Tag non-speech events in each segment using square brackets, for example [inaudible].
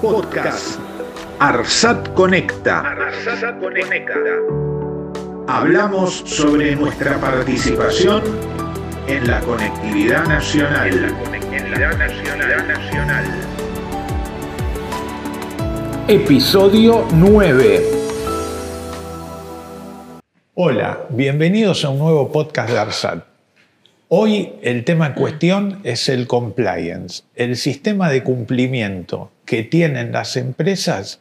Podcast. Arsat Conecta. Arsat Conecta. Hablamos sobre nuestra participación en la conectividad nacional. En la conectividad nacional. nacional. Episodio 9. Hola, bienvenidos a un nuevo podcast de ARSAT. Hoy el tema en cuestión es el compliance, el sistema de cumplimiento que tienen las empresas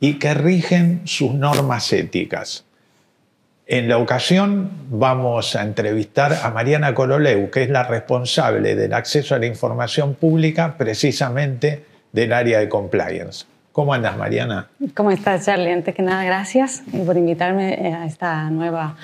y que rigen sus normas éticas. En la ocasión vamos a entrevistar a Mariana Coroleu, que es la responsable del acceso a la información pública precisamente del área de compliance. ¿Cómo andas, Mariana? ¿Cómo estás, Charlie? Antes que nada, gracias por invitarme a esta nueva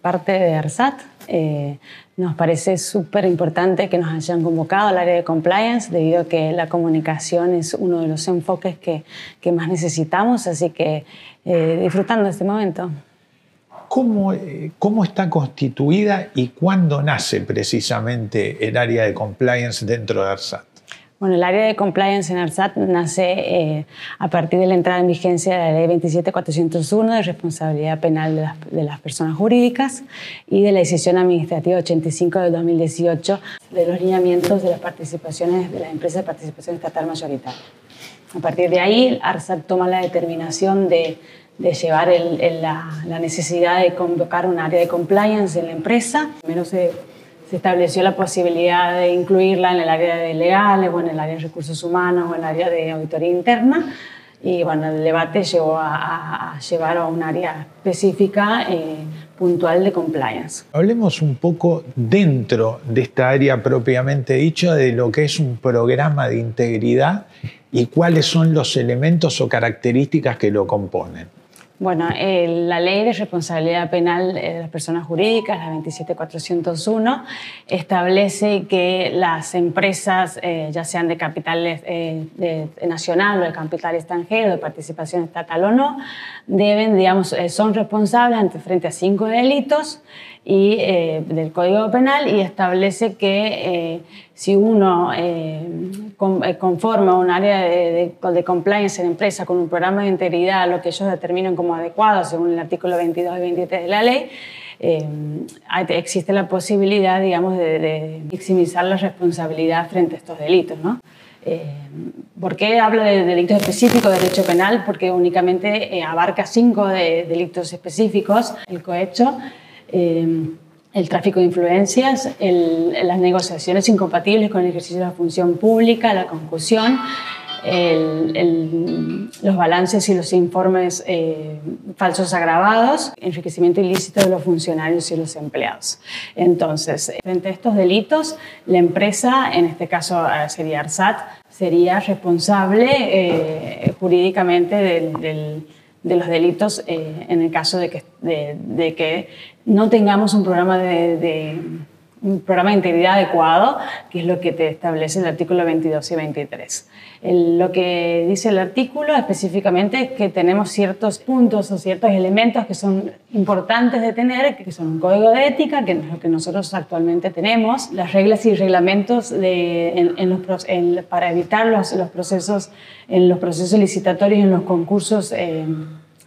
parte de ARSAT. Eh, nos parece súper importante que nos hayan convocado al área de compliance debido a que la comunicación es uno de los enfoques que, que más necesitamos, así que eh, disfrutando este momento. ¿Cómo, ¿Cómo está constituida y cuándo nace precisamente el área de compliance dentro de ARSAT? Bueno, el área de compliance en ARSAT nace eh, a partir de la entrada en vigencia de la Ley 27401 de responsabilidad penal de las, de las, personas jurídicas y de la decisión administrativa 85 de 2018 de los lineamientos de las participaciones de las empresas de participación estatal mayoritaria. A partir de ahí, ARSAT toma la determinación de, de llevar el, el, la, la necesidad de convocar un área de compliance en la empresa. Primero se se estableció la posibilidad de incluirla en el área de legales o en el área de recursos humanos o en el área de auditoría interna. Y bueno, el debate llevó a, a llevar a un área específica eh, puntual de compliance. Hablemos un poco dentro de esta área propiamente dicho de lo que es un programa de integridad y cuáles son los elementos o características que lo componen. Bueno, eh, la ley de responsabilidad penal de las personas jurídicas, la 27401, establece que las empresas, eh, ya sean de capital eh, nacional o de capital extranjero, de participación estatal o no, deben, digamos, son responsables ante frente a cinco delitos y, eh, del Código Penal y establece que eh, si uno eh, con, conforma un área de, de, de, compliance en empresa con un programa de integridad, lo que ellos determinan como adecuado según el artículo 22 y 23 de la ley, existe la posibilidad, digamos, de, de maximizar la responsabilidad frente a estos delitos, ¿no? Eh, ¿Por qué hablo de delitos específicos de derecho penal? Porque únicamente eh, abarca cinco de delitos específicos, el cohecho, eh, el tráfico de influencias, el, las negociaciones incompatibles con el ejercicio de la función pública, la concusión, el, el, los balances y los informes eh, falsos agravados, enriquecimiento ilícito de los funcionarios y los empleados. Entonces, frente a estos delitos, la empresa, en este caso eh, sería ARSAT, sería responsable eh, jurídicamente del, del, de los delitos eh, en el caso de que, de, de que, no tengamos un programa de, de un programa de integridad adecuado, que es lo que te establece el artículo 22 y 23. El, lo que dice el artículo específicamente es que tenemos ciertos puntos o ciertos elementos que son importantes de tener, que son un código de ética, que es lo que nosotros actualmente tenemos, las reglas y reglamentos de, en, en los, en, para evitar los, los, procesos, en los procesos licitatorios, en los concursos eh,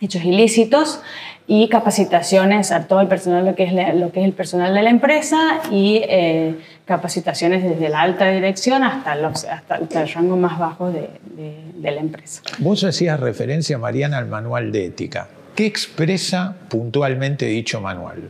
hechos ilícitos, y capacitaciones a todo el personal, lo que es, lo que es el personal de la empresa y eh, capacitaciones desde la alta dirección hasta, los, hasta el rango más bajo de, de, de, la empresa. Vos hacías referencia, Mariana, al manual de ética. ¿Qué expresa puntualmente dicho manual?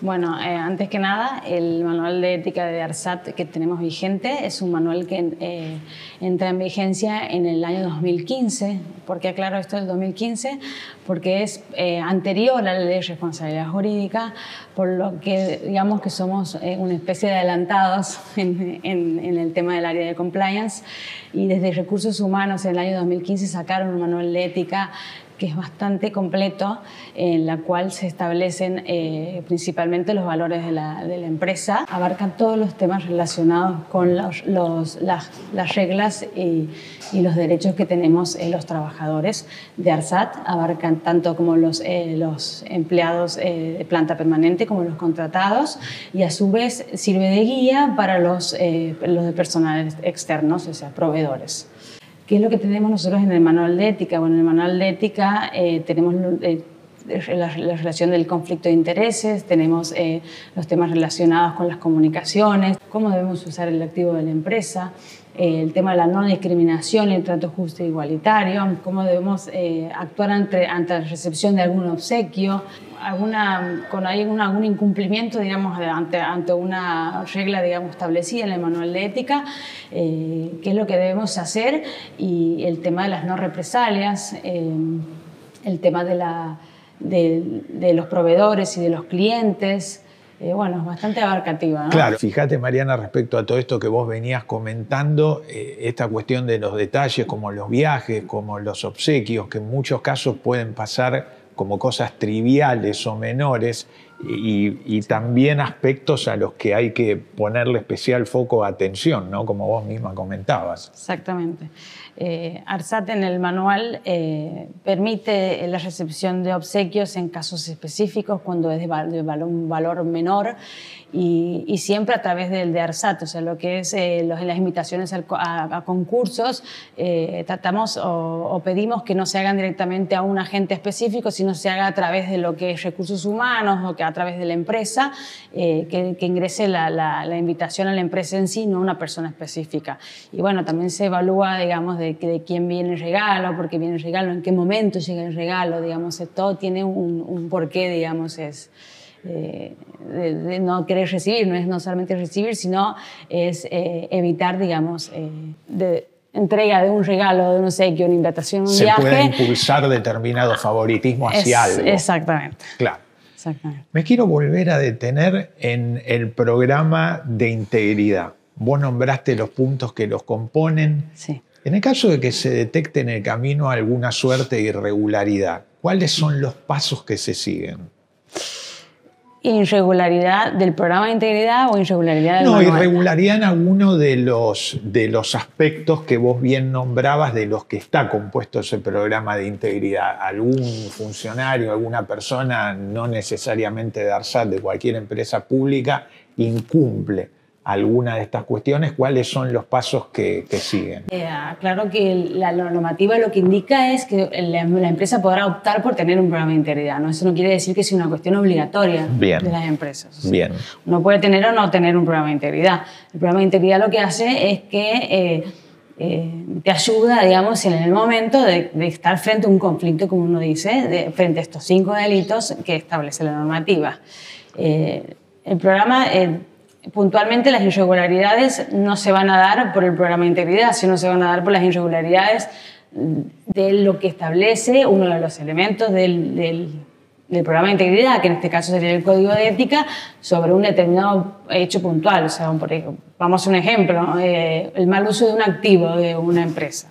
Bueno, eh, antes que nada, el manual de ética de ARSAT que tenemos vigente es un manual que eh, entra en vigencia en el año 2015. ¿Por qué aclaro esto del 2015? Porque es eh, anterior a la ley de responsabilidad jurídica, por lo que digamos que somos una especie de adelantados [laughs] en, el tema del área de compliance. Y desde Recursos Humanos en el año 2015 sacaron un manual de ética que es bastante completo, en la cual se establecen eh, principalmente los valores de la, de la, empresa, abarcan todos los temas relacionados con los, los, las, las, reglas y, y, los derechos que tenemos eh, los trabajadores de ARSAT, abarcan tanto como los, eh, los empleados eh, de planta permanente como los contratados. Y a su vez sirve de guía para los, eh, los de externos, o sea, proveedores. ¿Qué es lo que tenemos nosotros en el manual de ética? Bueno, en el manual de ética eh, tenemos eh, la, relación del conflicto de intereses, tenemos eh, los temas relacionados con las comunicaciones, cómo debemos usar el activo de la empresa, el tema de la no discriminación el trato justo e igualitario, cómo debemos actuar ante, ante la recepción de algún obsequio, alguna, cuando hay algún, algún incumplimiento, digamos, ante, ante, una regla, digamos, establecida en el manual de ética, eh, qué es lo que debemos hacer y el tema de las no represalias, eh, el tema de, la, de, los proveedores y de los clientes. Eh, bueno, es bastante abarcativa. ¿no? Claro, fíjate Mariana, respecto a todo esto que vos venías comentando, eh, esta cuestión de los detalles como los viajes, como los obsequios, que en muchos casos pueden pasar como cosas triviales o menores y, y, también aspectos a los que hay que ponerle especial foco de atención, ¿no? como vos misma comentabas. Exactamente. Eh, ARSAT en el manual eh, permite la recepción de obsequios en casos específicos cuando es de, val de un valor menor y, y, siempre a través del de ARSAT, o sea, lo que es eh, los, las invitaciones al, a, a, concursos, eh, tratamos o, o, pedimos que no se hagan directamente a un agente específico, sino se haga a través de lo que es recursos humanos o que a través de la empresa, eh, que, que, ingrese la, la, la, invitación a la empresa en sí, no a una persona específica. Y bueno, también se evalúa, digamos, de, de quién viene el regalo, por qué viene el regalo, en qué momento llega el regalo, digamos, todo tiene un, un porqué, digamos, es... De, de, no querer recibir, no es no solamente recibir, sino es eh, evitar, digamos, eh, de entrega de un regalo, de un obsequio, una invitación, un Se viaje. puede impulsar determinado favoritismo hacia es, algo. Exactamente. Claro. exactamente. Me quiero volver a detener en el programa de integridad. Vos nombraste los puntos que los componen. Sí. En el caso de que se detecte en el camino alguna suerte de irregularidad, ¿cuáles son los pasos que se siguen? Irregularidad del programa de integridad o irregularidad del No, manual? irregularidad en alguno de los, de los aspectos que vos bien nombrabas de los que está compuesto ese programa de integridad. Algún funcionario, alguna persona, no necesariamente de ARSAT, de cualquier empresa pública, incumple alguna de estas cuestiones, ¿cuáles son los pasos que, que siguen? Eh, claro que la normativa lo que indica es que la, la, empresa podrá optar por tener un programa de integridad. ¿no? Eso no quiere decir que sea una cuestión obligatoria Bien. de las empresas. O sea, Bien. Uno puede tener o no tener un programa de integridad. El programa de integridad lo que hace es que eh, eh, te ayuda, digamos, en el momento de, de, estar frente a un conflicto, como uno dice, de, frente a estos cinco delitos que establece la normativa. Eh, el programa puntualmente las irregularidades no se van a dar por el programa de integridad, sino se van a dar por las irregularidades de lo que establece uno de los elementos del, programa de integridad, que en este caso sería el código de ética, sobre un determinado hecho puntual. O sea, vamos a un ejemplo, eh, el mal uso de un activo de una empresa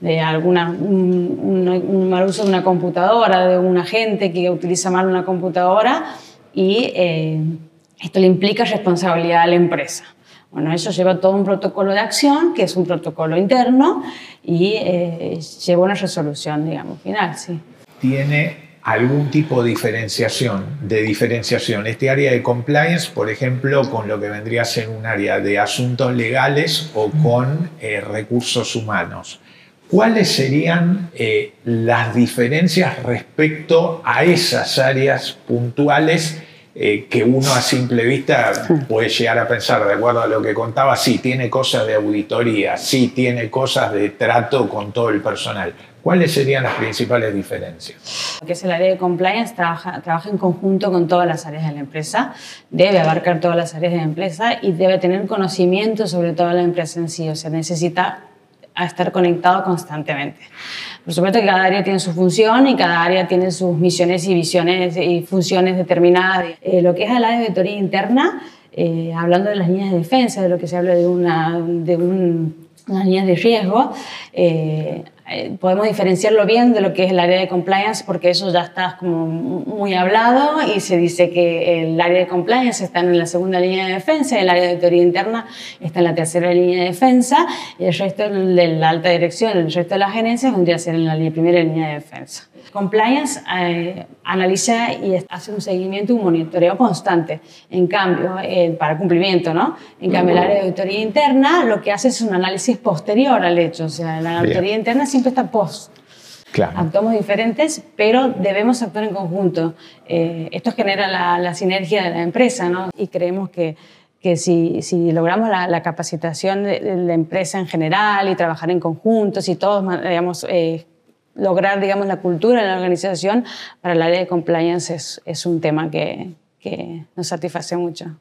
de alguna, un, un, un, mal uso de una computadora, de un agente que utiliza mal una computadora y eh, esto le implica responsabilidad a la empresa. Bueno, eso lleva todo un protocolo de acción, que es un protocolo interno, y eh, lleva una resolución, digamos, final, sí. ¿Tiene algún tipo de diferenciación, de diferenciación? Este área de compliance, por ejemplo, con lo que vendría a ser un área de asuntos legales o con eh, recursos humanos. ¿Cuáles serían eh, las diferencias respecto a esas áreas puntuales eh, que uno a simple vista puede llegar a pensar, de acuerdo a lo que contaba, sí, tiene cosas de auditoría, sí, tiene cosas de trato con todo el personal. ¿Cuáles serían las principales diferencias? Que es el área de compliance, trabaja, trabaja en conjunto con todas las áreas de la empresa, debe abarcar todas las áreas de la empresa y debe tener conocimiento sobre toda la empresa en sí, o sea, necesita estar conectado constantemente. Por supuesto que cada área tiene su función y cada área tiene sus misiones y visiones y funciones determinadas. Eh, lo que es la auditoría interna, eh, hablando de las líneas de defensa, de lo que se habla de, una, de un, líneas de riesgo, eh, eh, podemos diferenciarlo bien de lo que es el área de compliance porque eso ya está como muy hablado y se dice que el área de compliance está en la segunda línea de defensa, el área de auditoría interna está en la tercera línea de defensa y el resto de la alta dirección, el resto de las gerencias vendría a ser en la primera línea de defensa. Compliance eh, analiza y hace un seguimiento y un monitoreo constante. En cambio, eh, para cumplimiento, ¿no? En cambio, el área de auditoría interna lo que hace es un análisis posterior al hecho. O sea, la auditoría interna siempre está post. Claro. Actuamos diferentes, pero debemos actuar en conjunto. Eh, esto genera la, sinergia de la empresa, ¿no? Y creemos que, que si, si logramos la, capacitación de, la empresa en general y trabajar en conjunto, si todos, digamos, lograr, digamos, la cultura en la organización para el área de compliance es, es un tema que, que, nos satisface mucho.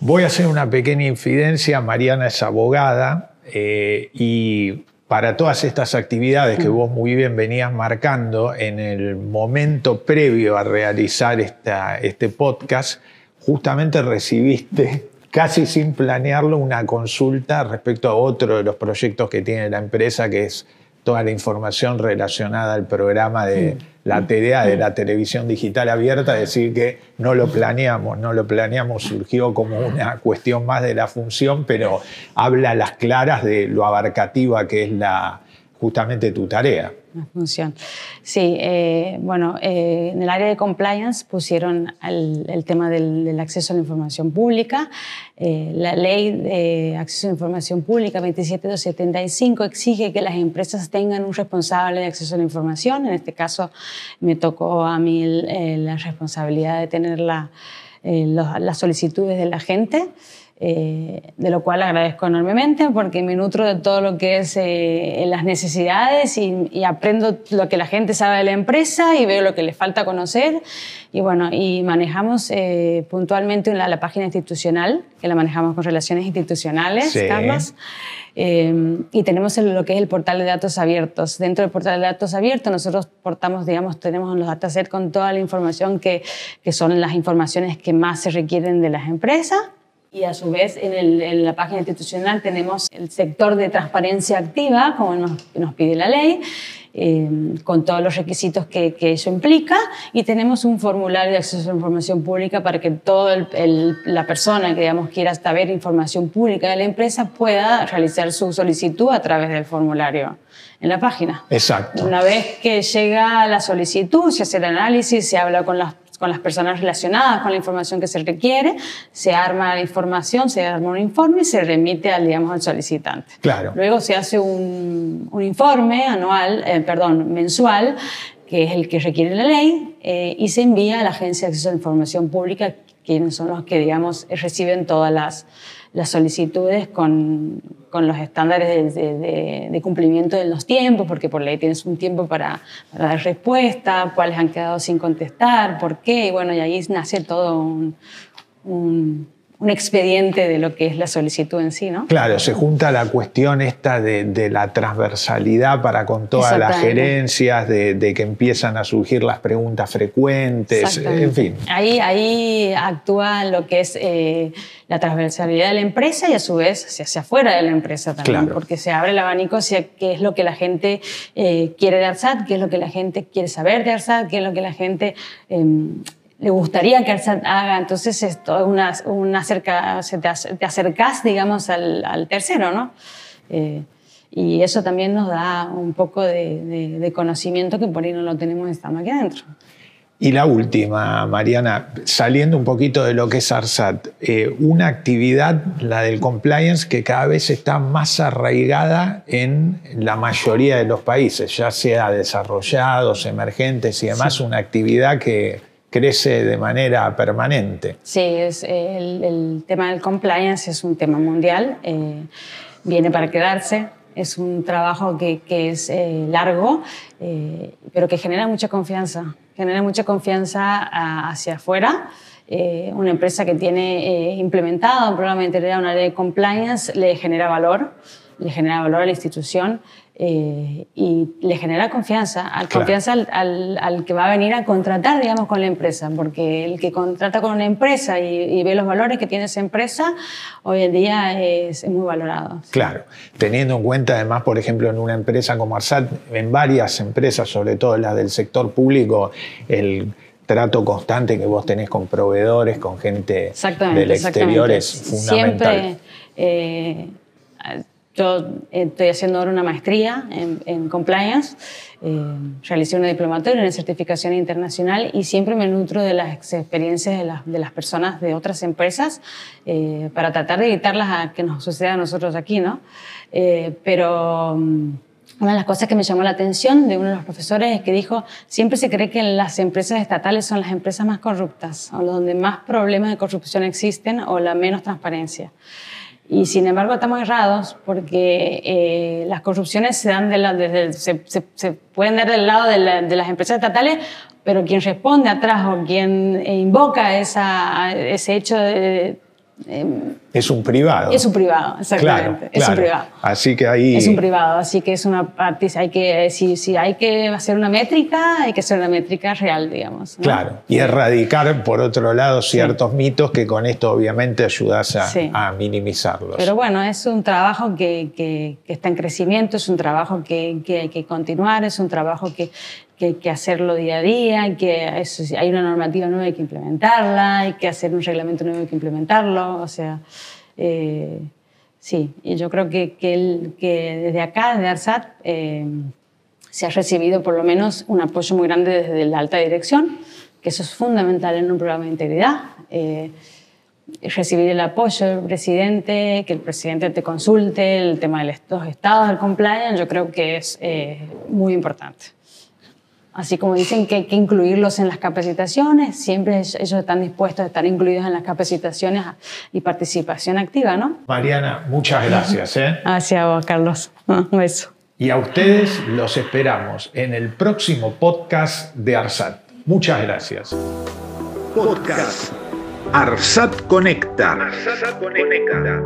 Voy a hacer una pequeña infidencia. Mariana es abogada eh, y para todas estas actividades que mm. vos muy bien venías marcando en el momento previo a realizar esta, este podcast, justamente recibiste [laughs] casi sin planearlo una consulta respecto a otro de los proyectos que tiene la empresa, que es toda la información relacionada al programa de la TDA, de la televisión digital abierta, decir que no lo planeamos, no lo planeamos, surgió como una cuestión más de la función, pero habla a las claras de lo abarcativa que es la, justamente tu tarea función. Sí, eh, bueno, eh, en el área de compliance pusieron el, tema del, acceso a la información pública. Eh, la ley de acceso a la información pública 27275 exige que las empresas tengan un responsable de acceso a la información. En este caso me tocó a mí la responsabilidad de tener las solicitudes de la gente. Eh, de lo cual agradezco enormemente porque me nutro de todo lo que es eh, las necesidades y, aprendo lo que la gente sabe de la empresa y veo lo que le falta conocer. Y bueno, y manejamos eh, puntualmente la, la, página institucional, que la manejamos con relaciones institucionales, Carlos. y tenemos lo que es el portal de datos abiertos. Dentro del portal de datos abiertos nosotros portamos, digamos, tenemos los datasets con toda la información que, que son las informaciones que más se requieren de las empresas y a su vez en, la página institucional tenemos el sector de transparencia activa, como nos, pide la ley, eh, con todos los requisitos que, eso implica, y tenemos un formulario de acceso a la información pública para que toda la persona que digamos, quiera saber información pública de la empresa pueda realizar su solicitud a través del formulario en la página. Exacto. Una vez que llega la solicitud, se hace el análisis, se habla con las con las personas relacionadas con la información que se requiere, se arma la información, se arma un informe y se remite al, digamos, al solicitante. Claro. Luego se hace un, un informe anual, eh, perdón, mensual, que es el que requiere la ley, eh, y se envía a la Agencia de Acceso a la Información Pública, quienes son los que, digamos, reciben todas las, las solicitudes con, con los estándares de, cumplimiento de los tiempos, porque por ley tienes un tiempo para, dar respuesta, cuáles han quedado sin contestar, por qué, y bueno, y ahí nace todo un un expediente de lo que es la solicitud en sí, ¿no? Claro, se junta la cuestión esta de, la transversalidad para con todas las gerencias, de, que empiezan a surgir las preguntas frecuentes, en fin. Ahí, ahí actúa lo que es eh, la transversalidad de la empresa y a su vez se hace afuera de la empresa también, porque se abre el abanico hacia qué es lo que la gente eh, quiere de ARSAT, qué es lo que la gente quiere saber de ARSAT, qué es lo que la gente... Em, le gustaría que haga. Entonces, esto una, una acerca, te, acercas, digamos, al, tercero, ¿no? Eh, y eso también nos da un poco de, conocimiento que por ahí no lo tenemos estando aquí adentro. Y la última, Mariana, saliendo un poquito de lo que es ARSAT, eh, una actividad, la del compliance, que cada vez está más arraigada en la mayoría de los países, ya sea desarrollados, emergentes y demás, una actividad que, crece de manera permanente. Sí, es, el, tema del compliance es un tema mundial, eh, viene para quedarse, es un trabajo que, que es eh, largo, eh, pero que genera mucha confianza, genera mucha confianza hacia afuera. una empresa que tiene implementado un programa de una ley de compliance, le genera valor le genera valor a la institución eh, y le genera confianza, al, Claro. confianza al, al- al que va a venir a contratar, digamos, con la empresa, porque el que contrata con una empresa y, y ve los valores que tiene esa empresa, hoy en día es, es muy valorado. Claro, teniendo en cuenta además, por ejemplo, en una empresa como Arsat, en varias empresas, sobre todo las del sector público, el trato constante que vos tenés con proveedores, con gente del exterior es fundamental. Siempre, eh, yo estoy haciendo ahora una maestría en, en compliance, eh, realicé una diplomatoria, una certificación internacional y siempre me nutro de las ex- experiencias de las, de las personas de otras empresas eh, para tratar de evitarlas a que nos suceda a nosotros aquí, ¿no? Eh, pero... mm, una de las cosas que me llamó la atención de uno de los profesores es que dijo, siempre se cree que las empresas estatales son las empresas más corruptas, o donde más problemas de corrupción existen, o la menos transparencia. Y sin embargo estamos errados porque eh, las corrupciones se, dan de la- el- se, se- se pueden dar del lado de, la- de las empresas estatales, pero quien responde atrás o quien eh, invoca esa, ese hecho de, eh, Es un privado. es un privado, exactamente. Claro, es un privado. Así que ahí... Es un privado, así que es una parte, hay que, si, si hay que hacer una métrica, hay que hacer una métrica real, digamos. ¿no? Claro, y erradicar por otro lado ciertos mitos que con esto obviamente ayudas a, Sí. a minimizarlos. Pero bueno, es un trabajo que, que- que está en crecimiento, es un trabajo que, que hay que continuar, es un trabajo que, que hay que hacerlo día a día, que, eso hay una normativa nueva, hay que implementarla, hay que hacer un reglamento nuevo, hay que implementarlo, o sea, eh, sí, y yo creo que, que, el- que desde acá, desde ARSAT, eh, se ha recibido por lo menos un apoyo muy grande desde la alta dirección, que eso es fundamental en un programa de integridad. Eh, recibir el apoyo del presidente, que el presidente te consulte, el tema de los estados del compliance, yo creo que es eh, muy importante. Así como dicen que hay que incluirlos en las capacitaciones, siempre ellos están dispuestos a estar incluidos en las capacitaciones y participación activa, ¿no? Mariana, muchas gracias. ¿eh? Hacia vos, Carlos. [laughs] Un beso. Y a ustedes los esperamos en el próximo podcast de ARSAT. Muchas gracias. Podcast ARSAT Conecta. ARSAT Conecta.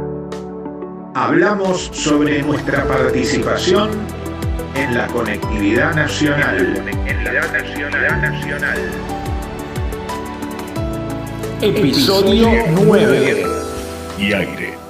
Hablamos sobre nuestra participación en la conectividad nacional. Conectividad nacional. nacional. Episodio 9. y aire.